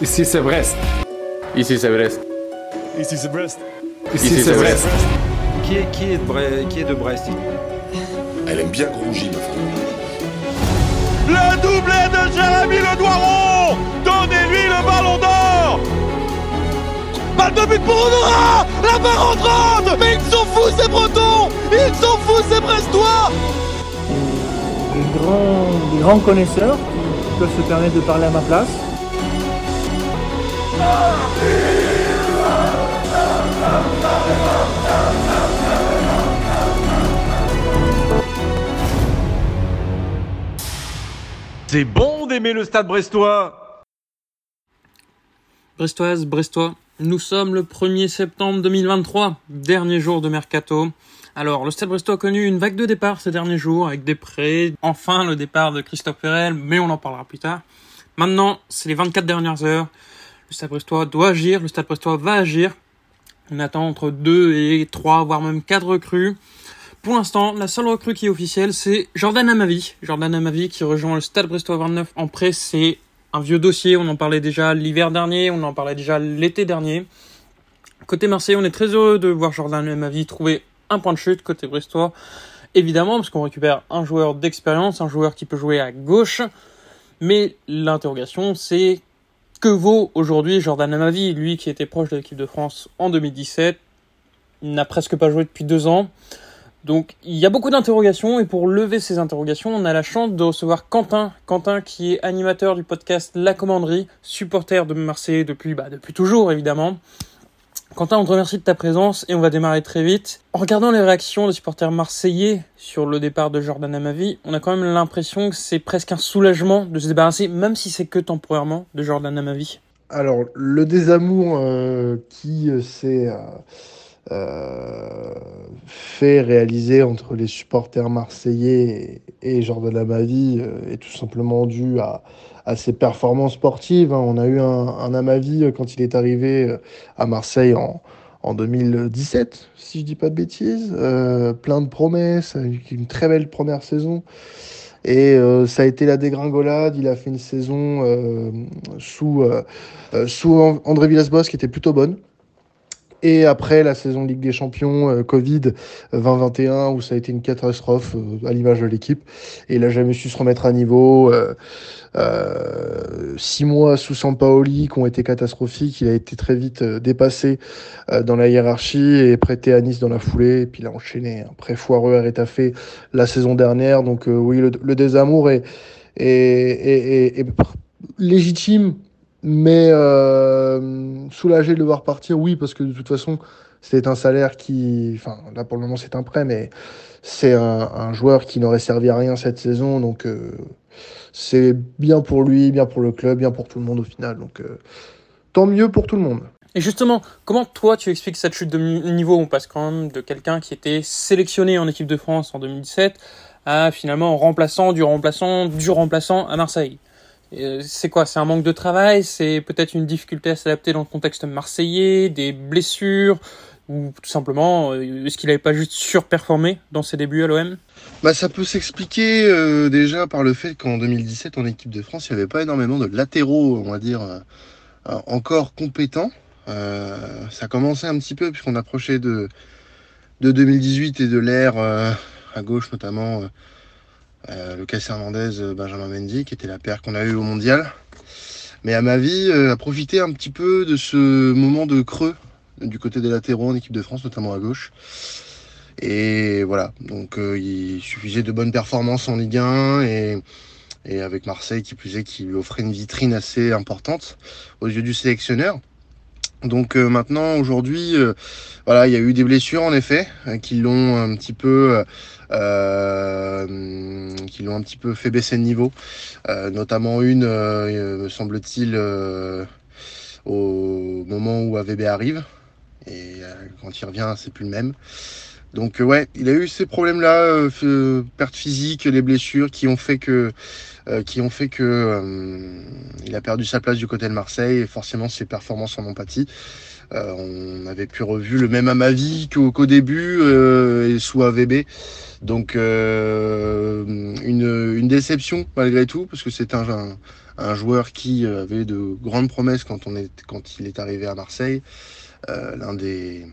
Ici c'est Brest. Ici c'est Brest. Ici c'est Brest. Ici c'est Brest. Qui est, qui est, de, Bre- qui est de Brest Elle aime bien Grougy, ma femme. Le doublé de Jérémy Le Doiron Donnez-lui le ballon d'or Balle de but pour Honora La barre rentrante Mais ils sont fous ces Bretons Ils sont fous ces Brestois des grands, des grands connaisseurs qui peuvent se permettre de parler à ma place. C'est bon d'aimer le stade brestois Brestoise, Brestois, nous sommes le 1er septembre 2023, dernier jour de mercato. Alors, le Stade Brestois a connu une vague de départ ces derniers jours avec des prêts. Enfin, le départ de Christophe Perel, mais on en parlera plus tard. Maintenant, c'est les 24 dernières heures. Le Stade Brestois doit agir, le Stade Brestois va agir. On attend entre 2 et 3, voire même 4 recrues. Pour l'instant, la seule recrue qui est officielle, c'est Jordan Amavi. Jordan Amavi qui rejoint le Stade Brestois 29 en prêt, c'est un vieux dossier, on en parlait déjà l'hiver dernier, on en parlait déjà l'été dernier. Côté Marseille, on est très heureux de voir Jordan Amavi trouver un point de chute côté Brestois. Évidemment, parce qu'on récupère un joueur d'expérience, un joueur qui peut jouer à gauche. Mais l'interrogation, c'est que vaut aujourd'hui Jordan Amavi, lui qui était proche de l'équipe de France en 2017, il n'a presque pas joué depuis deux ans. Donc il y a beaucoup d'interrogations et pour lever ces interrogations, on a la chance de recevoir Quentin, Quentin qui est animateur du podcast La Commanderie, supporter de Marseille depuis bah, depuis toujours évidemment. Quentin, on te remercie de ta présence et on va démarrer très vite. En regardant les réactions des supporters marseillais sur le départ de Jordan Amavi, on a quand même l'impression que c'est presque un soulagement de se débarrasser, même si c'est que temporairement, de Jordan Amavi. Alors, le désamour euh, qui euh, s'est euh, euh, fait réaliser entre les supporters marseillais et, et Jordan Amavi euh, est tout simplement dû à, à ses performances sportives. hein. On a eu un, un Amavi euh, quand il est arrivé à Marseille en, en 2017, si je dis pas de bêtises. Plein de promesses, une très belle première saison. Et ça a été la dégringolade. Il a fait une saison sous, sous An- André Villas-Boas qui était plutôt bonne. Et après la saison Ligue des Champions euh, Covid 2021 où ça a été une catastrophe euh, à l'image de l'équipe. Et il a jamais su se remettre à niveau. Euh, euh, six mois sous Sampaoli qui ont été catastrophiques. Il a été très vite euh, dépassé euh, dans la hiérarchie et prêté à Nice dans la foulée. Et puis il a enchaîné un prêt foireux à Rétafé la saison dernière. Donc euh, oui, le, le désamour est, est, est- est- légitime, mais euh, soulagé de le voir partir, oui, parce que de toute façon, c'était un salaire qui, enfin là pour le moment c'est un prêt, mais c'est un, joueur qui n'aurait servi à rien cette saison, donc euh, c'est bien pour lui, bien pour le club, bien pour tout le monde au final. Donc euh, tant mieux pour tout le monde. Et justement, comment toi tu expliques cette chute de niveau On passe quand même de quelqu'un qui était sélectionné en équipe de France en 2017 à finalement remplaçant du remplaçant du remplaçant à Marseille. Euh, C'est quoi? C'est un manque de travail? C'est peut-être une difficulté à s'adapter dans le contexte marseillais, des blessures? Ou tout simplement euh, est-ce qu'il n'avait pas juste surperformé dans ses débuts à l'OM Bah, ça peut s'expliquer euh, déjà par le fait qu'en 2017, en équipe de France, il n'y avait pas énormément de latéraux, on va dire, encore compétents. Euh, ça commençait un petit peu puisqu'on approchait de, de 2018 et de l'ère à gauche notamment Lucas Hernandez, euh, Benjamin Mendy, qui était la paire qu'on a eue au mondial. Mais à ma vie, euh, a profité un petit peu de ce moment de creux du côté des latéraux en équipe de France, notamment à gauche. Et voilà, donc euh, il suffisait de bonnes performances en Ligue 1 et, et avec Marseille qui plus est qui lui offrait une vitrine assez importante aux yeux du sélectionneur. Donc euh, maintenant, aujourd'hui, euh, voilà, il y a eu des blessures en effet euh, qui l'ont un petit peu, qui l'ont un petit peu fait baisser le niveau, notamment une, me semble-t-il, au moment où AVB arrive et quand il revient, c'est plus le même. Donc ouais, il a eu ces problèmes-là, perte physique, les blessures qui ont fait que qui ont fait que il a perdu sa place du côté de Marseille et forcément ses performances en ont pâti. on avait pu revu le même à ma vie qu'au début et sous AVB. Donc une, déception malgré tout parce que c'est un, joueur qui avait de grandes promesses quand quand il est arrivé à Marseille, l'un des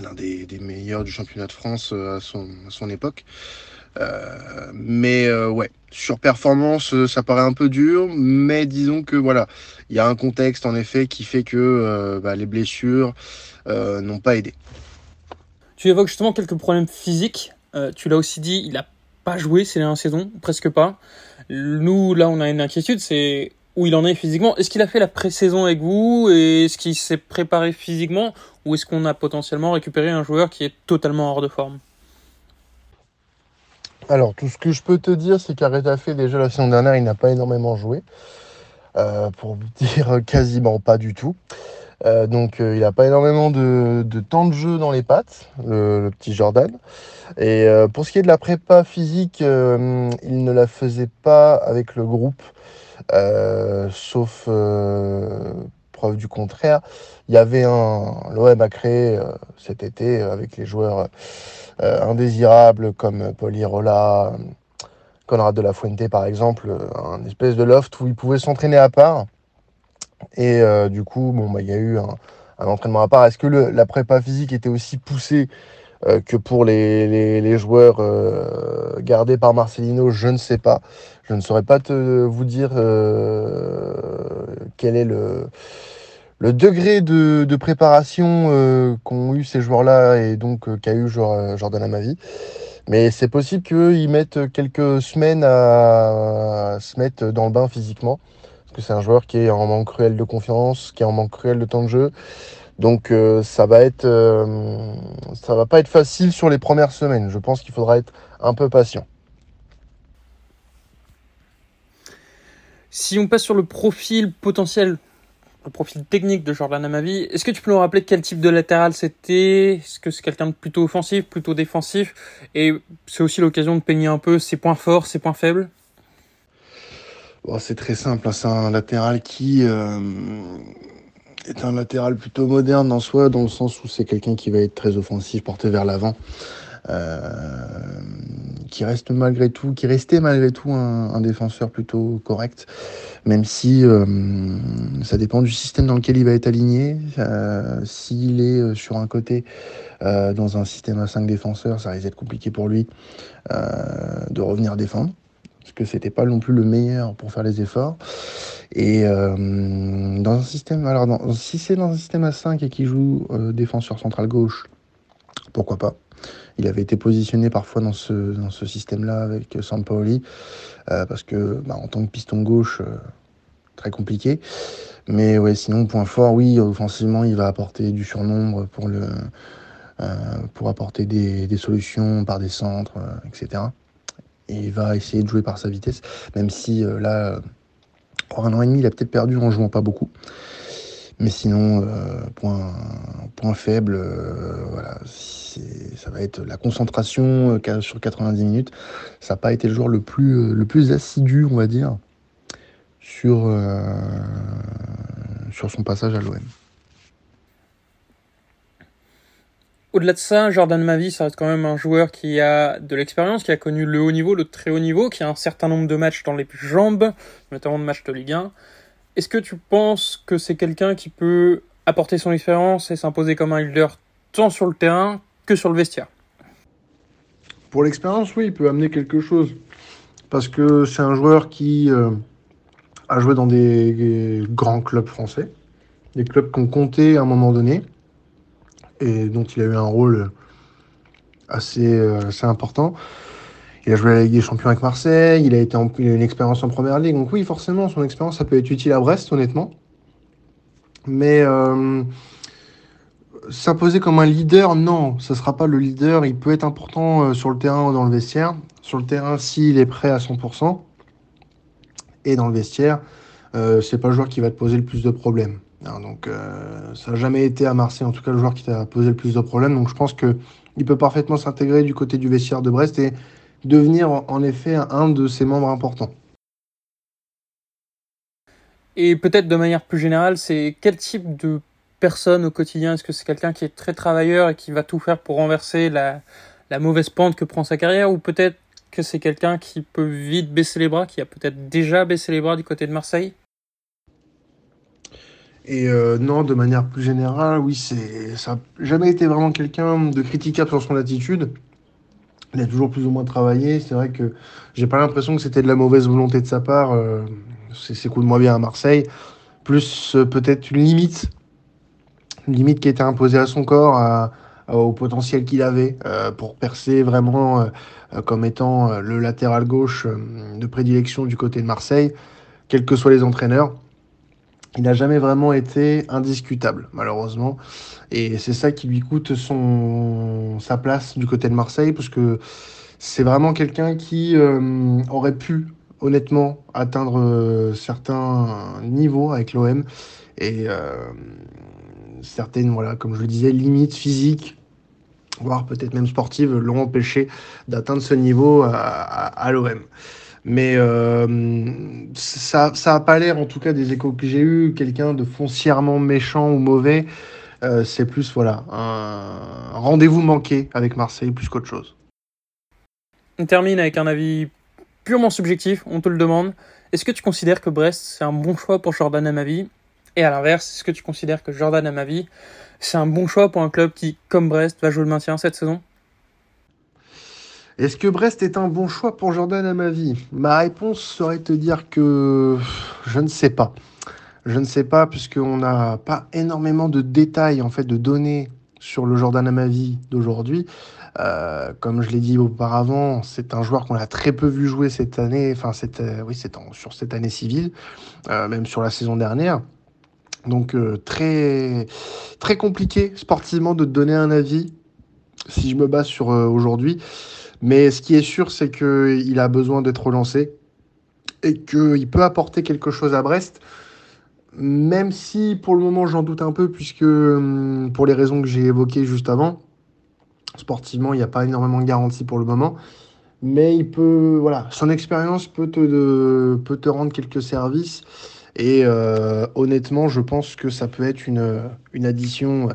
l'un des, meilleurs du championnat de France à son, à son époque. Euh, mais euh, ouais, sur performance, euh, ça paraît un peu dur, mais disons que voilà, il y a un contexte en effet qui fait que bah, les blessures n'ont pas aidé. Tu évoques justement quelques problèmes physiques. tu l'as aussi dit, il n'a pas joué ces dernières saisons, presque pas. Nous, là, on a une inquiétude, c'est où il en est physiquement. Est-ce qu'il a fait la pré-saison avec vous est-ce qu'il s'est préparé physiquement ou est-ce qu'on a potentiellement récupéré un joueur qui est totalement hors de forme? Alors, tout ce que je peux te dire, c'est fait déjà la saison dernière, il n'a pas énormément joué. Euh, pour dire quasiment pas du tout. Euh, donc, euh, il n'a pas énormément de, temps de jeu dans les pattes, le, petit Jordan. Et pour ce qui est de la prépa physique, il ne la faisait pas avec le groupe, sauf preuve du contraire. Il y avait un. L'OM a créé cet été avec les joueurs euh, indésirables comme Polirola, Conrad de la Fuente par exemple, un espèce de loft où il pouvait s'entraîner à part. Et euh, du coup, bon, bah, il y a eu un, entraînement à part. Est-ce que la prépa physique était aussi poussée euh, que pour les, les, joueurs gardés par Marcelino? Je ne sais pas. Je ne saurais pas te, vous dire quel est le, le degré de, préparation euh, qu'ont eu ces joueurs-là et donc euh, qu'a eu euh, Jordan Amavi. Mais c'est possible qu'ils mettent quelques semaines à, se mettre dans le bain physiquement. Que c'est un joueur qui est en manque cruel de confiance, qui est en manque cruel de temps de jeu. Donc ça va être ça va pas être facile sur les premières semaines. Je pense qu'il faudra être un peu patient. Si on passe sur le profil potentiel le profil technique de Jordan Amavi. Est-ce que tu peux nous rappeler quel type de latéral c'était? Est-ce que c'est quelqu'un de plutôt offensif, plutôt défensif? Et c'est aussi l'occasion de peigner un peu ses points forts, ses points faibles? C'est très simple. Hein. C'est un latéral qui euh, est un latéral plutôt moderne en soi, dans le sens où c'est quelqu'un qui va être très offensif, porté vers l'avant. Euh, qui reste malgré tout, qui restait malgré tout un, défenseur plutôt correct, même si euh, ça dépend du système dans lequel il va être aligné. S'il est sur un côté dans un système à 5 défenseurs, ça risque d'être compliqué pour lui de revenir défendre parce que c'était pas non plus le meilleur pour faire les efforts. Et dans un système, alors si c'est dans un système à 5 et qu'il joue défenseur central gauche, pourquoi pas il avait été positionné parfois dans ce, dans ce système-là avec Sampaoli, euh, parce que bah, en tant que piston gauche, euh, très compliqué. Mais ouais, sinon, point fort, oui, offensivement, il va apporter du surnombre pour, le, euh, pour apporter des, solutions par des centres, etc. Et il va essayer de jouer par sa vitesse, même si là, pour un an et demi, il a peut-être perdu en jouant pas beaucoup. Mais sinon, euh, point, faible, euh, ça va être la concentration euh, sur 90 minutes. Ça n'a pas été le joueur le plus, assidu, on va dire, sur son passage à l'OM. Au-delà de ça, Jordan Mavi, ça reste quand même un joueur qui a de l'expérience, qui a connu le haut niveau, le très haut niveau, qui a un certain nombre de matchs dans les jambes, notamment de matchs de Ligue 1. Est-ce que tu penses que c'est quelqu'un qui peut apporter son expérience et s'imposer comme un leader tant sur le terrain que sur le vestiaire? Pour l'expérience, oui, il peut amener quelque chose. Parce que c'est un joueur qui euh, a joué dans des, grands clubs français, des clubs qui ont compté à un moment donné, et dont il a eu un rôle assez, euh, assez important. Il a joué à la Ligue des Champions avec Marseille, il a, été une expérience en première ligue. Donc oui, forcément, son expérience, ça peut être utile à Brest, honnêtement. Mais euh, s'imposer comme un leader, non, ça ne sera pas le leader. Il peut être important euh, sur le terrain ou dans le vestiaire. Sur le terrain, s'il est prêt à 100%. Et dans le vestiaire, euh, c'est pas le joueur qui va te poser le plus de problèmes. Hein, donc ça n'a jamais été à Marseille, en tout cas, le joueur qui t'a posé le plus de problèmes. Donc je pense que il peut parfaitement s'intégrer du côté du vestiaire de Brest et devenir en effet un de ses membres importants. Et peut-être de manière plus générale, c'est quel type de personne au quotidien? Est-ce que c'est quelqu'un qui est très travailleur et qui va tout faire pour renverser la mauvaise pente que prend sa carrière? Ou peut-être que c'est quelqu'un qui peut vite baisser les bras, qui a peut-être déjà baissé les bras du côté de Marseille? Et euh, non, de manière plus générale, oui, ça n'a jamais été vraiment quelqu'un de critiquable sur son attitude. Il a toujours plus ou moins travaillé. C'est vrai que j'ai pas l'impression que c'était de la mauvaise volonté de sa part. Euh, c'est ses coups de moins bien à Marseille. Plus euh, peut-être une limite. Une limite qui était imposée à son corps, au potentiel qu'il avait pour percer vraiment comme étant le latéral gauche de prédilection du côté de Marseille, quels que soient les entraîneurs il n'a jamais vraiment été indiscutable, malheureusement. Et c'est ça qui lui coûte sa place du côté de Marseille, parce que c'est vraiment quelqu'un qui euh, aurait pu, honnêtement, atteindre euh, certains niveaux avec l'OM. Et euh, certaines, voilà, comme je le disais, limites physiques, voire peut-être même sportives, l'ont empêché d'atteindre ce niveau à l'OM. Mais euh, ça n'a pas l'air, en tout cas, des échos que j'ai eus, quelqu'un de foncièrement méchant ou mauvais. Euh, c'est plus voilà un rendez-vous manqué avec Marseille plus qu'autre chose. On termine avec un avis purement subjectif, on te le demande. Est-ce que tu considères que Brest c'est un bon choix pour Jordan Amavi? Et à l'inverse, est-ce que tu considères que Jordan Amavi c'est un bon choix pour un club qui, comme Brest, va jouer le maintien cette saison? Est-ce que Brest est un bon choix pour Jordan à ma vie? Ma réponse serait te dire que je ne sais pas. Je ne sais pas puisqu'on n'a pas énormément de détails, en fait, de données sur le Jordan à ma vie d'aujourd'hui. Euh, comme je l'ai dit auparavant, c'est un joueur qu'on a très peu vu jouer cette année, enfin cette, euh, oui, c'est sur cette année civile, euh, même sur la saison dernière. Donc très très compliqué sportivement de donner un avis si je me base sur aujourd'hui. Mais ce qui est sûr, c'est qu'il a besoin d'être relancé et qu'il peut apporter quelque chose à Brest, même si pour le moment j'en doute un peu, puisque hum, pour les raisons que j'ai évoquées juste avant, sportivement, il n'y a pas énormément de garanties pour le moment. Mais il peut, voilà, son expérience peut te, peut te rendre quelques services. Et euh, honnêtement, je pense que ça peut être une, une addition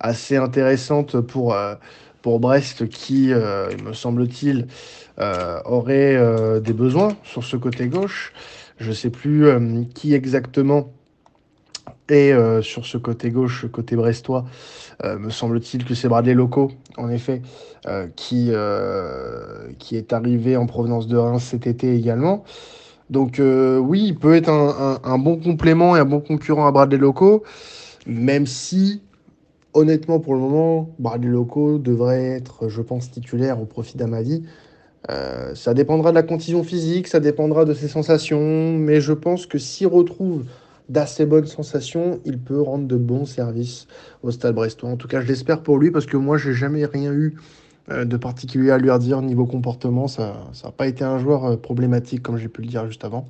assez intéressante pour, euh, pour Brest qui, euh, me semble-t-il, euh, aurait euh, des besoins sur ce côté gauche. Je ne sais plus qui exactement est sur ce côté gauche, côté brestois. me semble-t-il que c'est Bradley Loco, en effet, qui, qui est arrivé en provenance de Reims cet été également. Donc oui, il peut être un, un, bon complément et un bon concurrent à Bradley Loco, même si honnêtement, pour le moment, Bradley Loco devrait être, je pense, titulaire au profit d'Amadi. Euh, ça dépendra de la condition physique, ça dépendra de ses sensations, mais je pense que s'il retrouve d'assez bonnes sensations, il peut rendre de bons services au Stade Brestois. En tout cas, je l'espère pour lui parce que moi, j'ai jamais rien eu euh, de particulier à lui redire niveau comportement. Ça n'a pas été un joueur euh, problématique, comme j'ai pu le dire juste avant.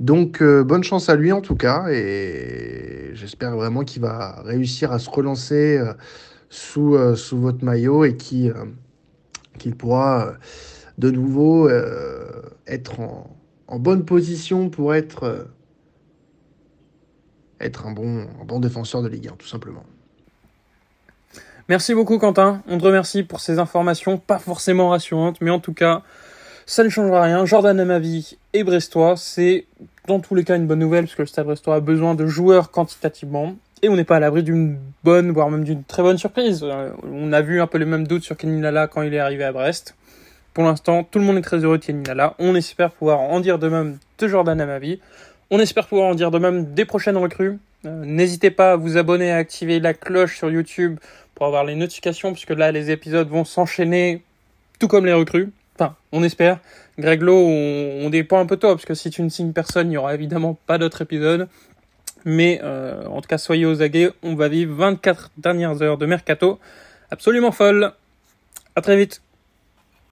Donc euh, bonne chance à lui en tout cas et j'espère vraiment qu'il va réussir à se relancer euh, sous, euh, sous votre maillot et qu'il pourra de nouveau être en, bonne position pour être, être un, bon, un bon défenseur de Ligue 1 tout simplement. Merci beaucoup Quentin, on te remercie pour ces informations pas forcément rassurantes mais en tout cas ça ne changera rien. Jordan Amavi et Brestois, c'est dans tous les cas une bonne nouvelle parce que le Stade Brestois a besoin de joueurs quantitativement et on n'est pas à l'abri d'une bonne, voire même d'une très bonne surprise. Euh, on a vu un peu les mêmes doutes sur Kenny Lala quand il est arrivé à Brest. Pour l'instant, tout le monde est très heureux de Kenny Lala. On espère pouvoir en dire de même de Jordan Amavi. On espère pouvoir en dire de même des prochaines recrues. Euh, n'hésitez pas à vous abonner, à activer la cloche sur YouTube pour avoir les notifications, puisque là, les épisodes vont s'enchaîner tout comme les recrues. Enfin, on espère. Greg Lowe, on, dépend un peu toi, parce que si tu ne signes personne, il n'y aura évidemment pas d'autre épisode. Mais euh, en tout cas, soyez aux aguets, on va vivre 24 dernières heures de mercato absolument folle. À très vite